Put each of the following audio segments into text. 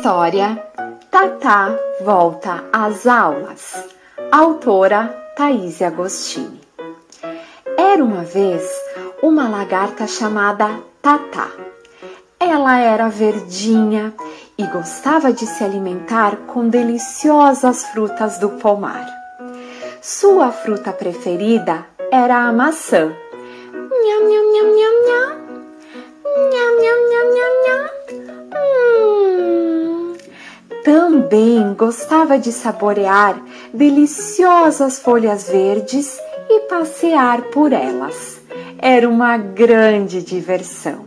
História Tatá volta às aulas. Autora Thaís Agostini. Era uma vez uma lagarta chamada Tatá. Ela era verdinha e gostava de se alimentar com deliciosas frutas do pomar. Sua fruta preferida era a maçã. Nham, nham, Também gostava de saborear deliciosas folhas verdes e passear por elas. Era uma grande diversão.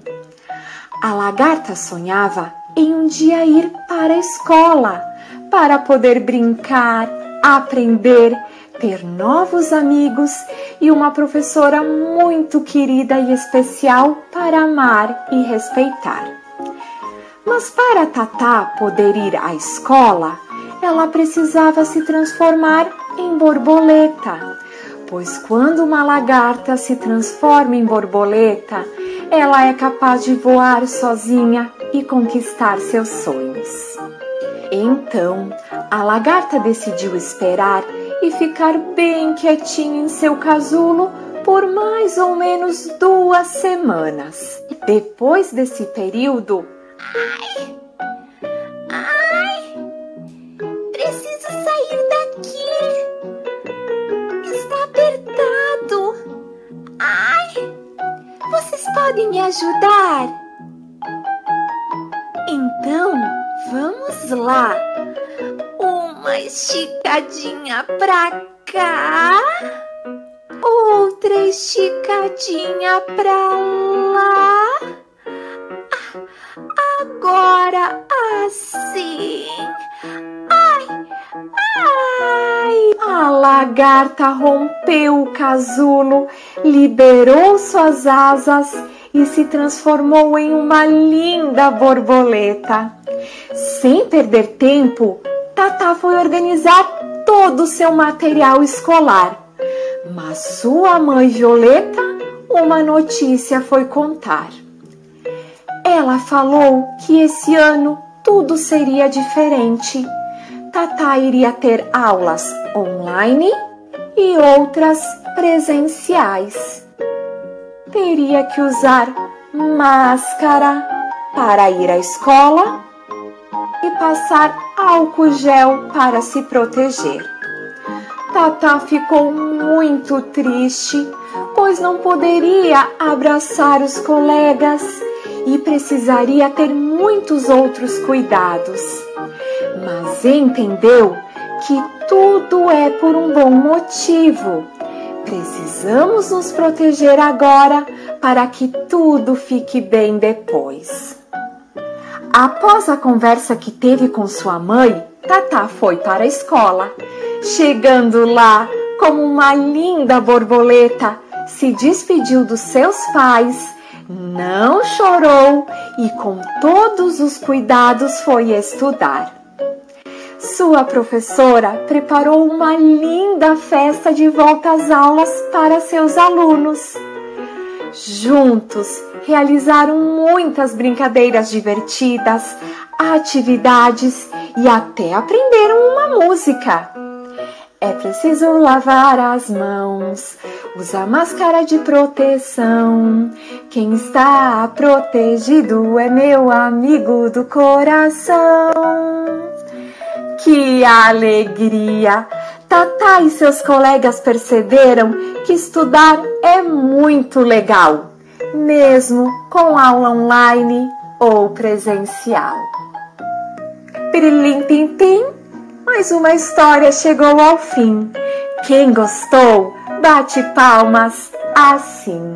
A lagarta sonhava em um dia ir para a escola para poder brincar, aprender, ter novos amigos e uma professora muito querida e especial para amar e respeitar. Mas para Tatá poder ir à escola, ela precisava se transformar em borboleta, pois quando uma lagarta se transforma em borboleta, ela é capaz de voar sozinha e conquistar seus sonhos. Então, a lagarta decidiu esperar e ficar bem quietinha em seu casulo por mais ou menos duas semanas. Depois desse período, ai, ai, preciso sair daqui. Está apertado. Ai, vocês podem me ajudar? Então, vamos lá. Uma esticadinha pra cá, outra esticadinha pra lá. Assim. Ai, ai. A lagarta rompeu o casulo, liberou suas asas e se transformou em uma linda borboleta. Sem perder tempo, Tata foi organizar todo o seu material escolar. Mas sua mãe Violeta uma notícia foi contar. Ela falou que esse ano tudo seria diferente. Tata iria ter aulas online e outras presenciais. Teria que usar máscara para ir à escola e passar álcool gel para se proteger. Tata ficou muito triste, pois não poderia abraçar os colegas e precisaria ter muitos outros cuidados. Mas entendeu que tudo é por um bom motivo. Precisamos nos proteger agora para que tudo fique bem depois. Após a conversa que teve com sua mãe, Tata foi para a escola. Chegando lá, como uma linda borboleta, se despediu dos seus pais, não chorou e, com todos os cuidados, foi estudar. Sua professora preparou uma linda festa de volta às aulas para seus alunos. Juntos realizaram muitas brincadeiras divertidas, atividades e até aprenderam uma música. É preciso lavar as mãos, usar máscara de proteção. Quem está protegido é meu amigo do coração. Que alegria! Tatá e seus colegas perceberam que estudar é muito legal, mesmo com aula online ou presencial. Pirilim pim pim, mais uma história chegou ao fim. Quem gostou, bate palmas assim.